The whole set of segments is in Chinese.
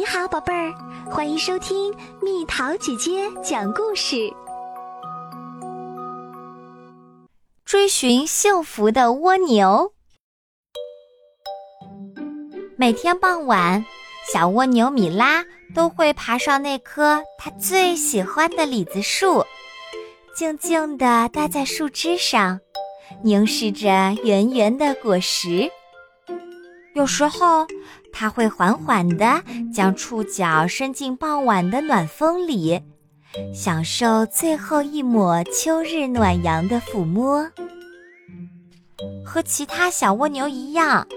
你好，宝贝儿，欢迎收听蜜桃姐姐讲故事。追寻幸福的蜗牛。每天傍晚，小蜗牛米拉都会爬上那棵它最喜欢的李子树，静静地待在树枝上，凝视着圆圆的果实。有时候，它会缓缓地将触角伸进傍晚的暖风里，享受最后一抹秋日暖阳的抚摸。和其他小蜗牛一样，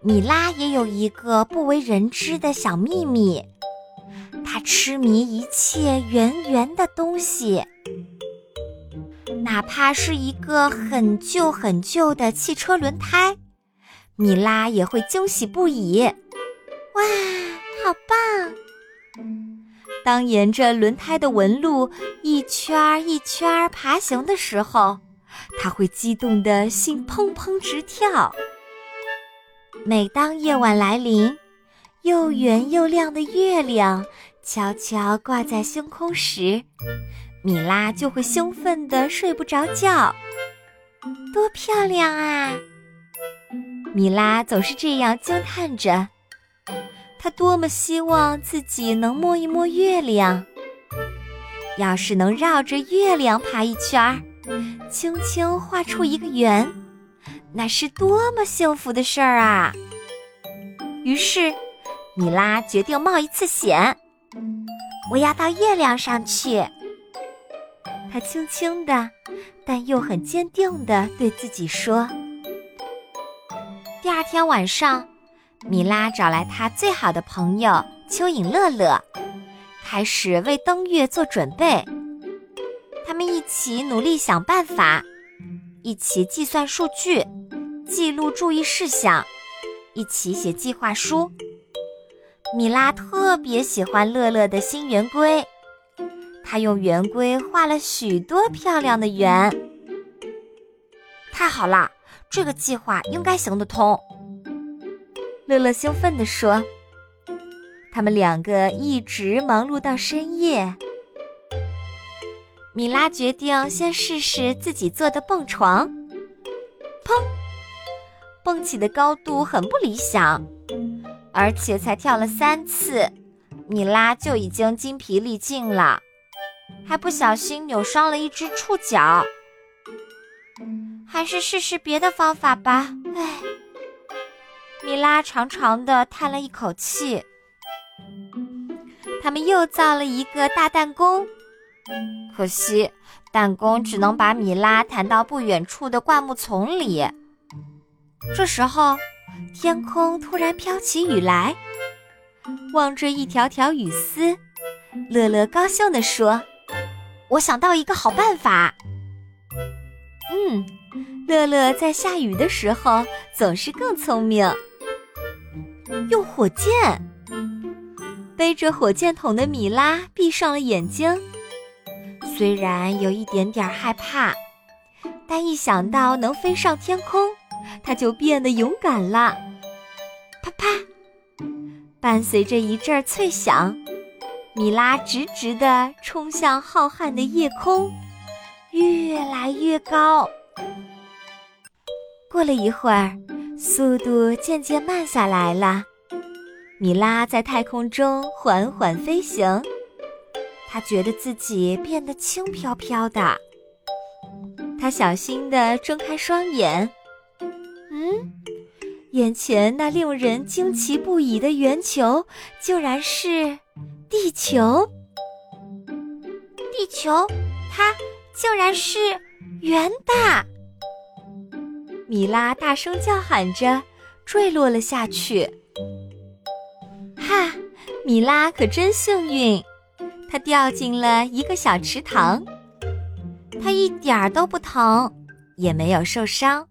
米拉也有一个不为人知的小秘密：它痴迷一切圆圆的东西，哪怕是一个很旧很旧的汽车轮胎。米拉也会惊喜不已，哇，好棒！当沿着轮胎的纹路一圈一圈爬行的时候，他会激动的心砰砰直跳。每当夜晚来临，又圆又亮的月亮悄悄挂在星空时，米拉就会兴奋的睡不着觉。多漂亮啊！米拉总是这样惊叹着，她多么希望自己能摸一摸月亮。要是能绕着月亮爬一圈儿，轻轻画出一个圆，那是多么幸福的事儿啊！于是，米拉决定冒一次险，我要到月亮上去。她轻轻的，但又很坚定地对自己说。第二天晚上，米拉找来她最好的朋友蚯蚓乐乐，开始为登月做准备。他们一起努力想办法，一起计算数据，记录注意事项，一起写计划书。米拉特别喜欢乐乐的新圆规，她用圆规画了许多漂亮的圆。太好了！这个计划应该行得通，乐乐兴奋地说。他们两个一直忙碌到深夜。米拉决定先试试自己做的蹦床。砰！蹦起的高度很不理想，而且才跳了三次，米拉就已经筋疲力尽了，还不小心扭伤了一只触角。还是试试别的方法吧。唉，米拉长长的叹了一口气。他们又造了一个大弹弓，可惜弹弓只能把米拉弹到不远处的灌木丛里。这时候，天空突然飘起雨来。望着一条条雨丝，乐乐高兴地说：“我想到一个好办法。”嗯。乐乐在下雨的时候总是更聪明。用火箭，背着火箭筒的米拉闭上了眼睛。虽然有一点点害怕，但一想到能飞上天空，他就变得勇敢了。啪啪，伴随着一阵脆响，米拉直直地冲向浩瀚的夜空，越来越高。过了一会儿，速度渐渐慢下来了。米拉在太空中缓缓飞行，她觉得自己变得轻飘飘的。她小心地睁开双眼，嗯，眼前那令人惊奇不已的圆球，竟然是地球。地球，它竟然是圆的。米拉大声叫喊着，坠落了下去。哈，米拉可真幸运，她掉进了一个小池塘。她一点儿都不疼，也没有受伤，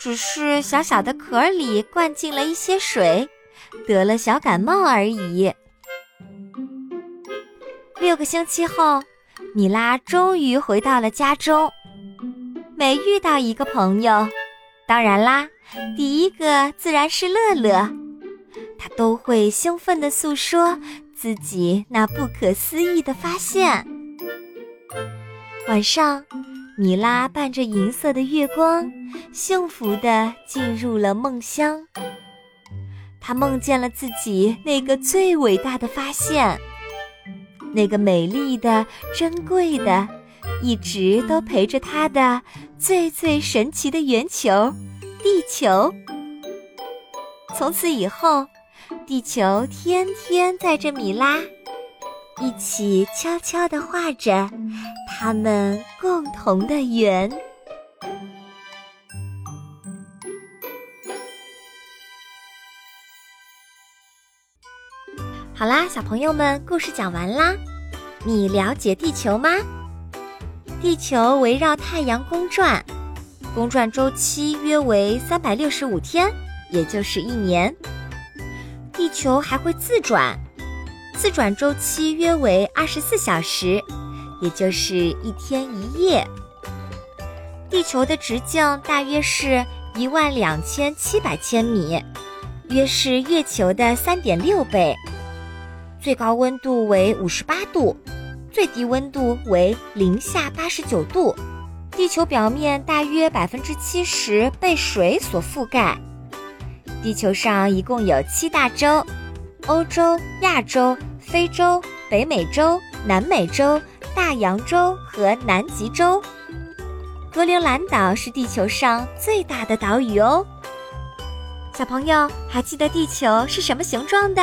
只是小小的壳里灌进了一些水，得了小感冒而已。六个星期后，米拉终于回到了家中。每遇到一个朋友。当然啦，第一个自然是乐乐，他都会兴奋地诉说自己那不可思议的发现。晚上，米拉伴着银色的月光，幸福地进入了梦乡。她梦见了自己那个最伟大的发现，那个美丽的、珍贵的，一直都陪着他的最最神奇的圆球——地球。从此以后，地球天天载着米拉，一起悄悄地画着他们共同的圆。好啦，小朋友们，故事讲完啦。你了解地球吗？地球围绕太阳公转，公转周期约为三百六十五天，也就是一年。地球还会自转，自转周期约为二十四小时，也就是一天一夜。地球的直径大约是一万两千七百千米，约是月球的三点六倍。最高温度为五十八度，最低温度为零下八十九度。地球表面大约百分之七十被水所覆盖。地球上一共有七大洲：欧洲、亚洲、非洲、北美洲、南美洲、大洋洲和南极洲。格陵兰岛是地球上最大的岛屿哦。小朋友还记得地球是什么形状的？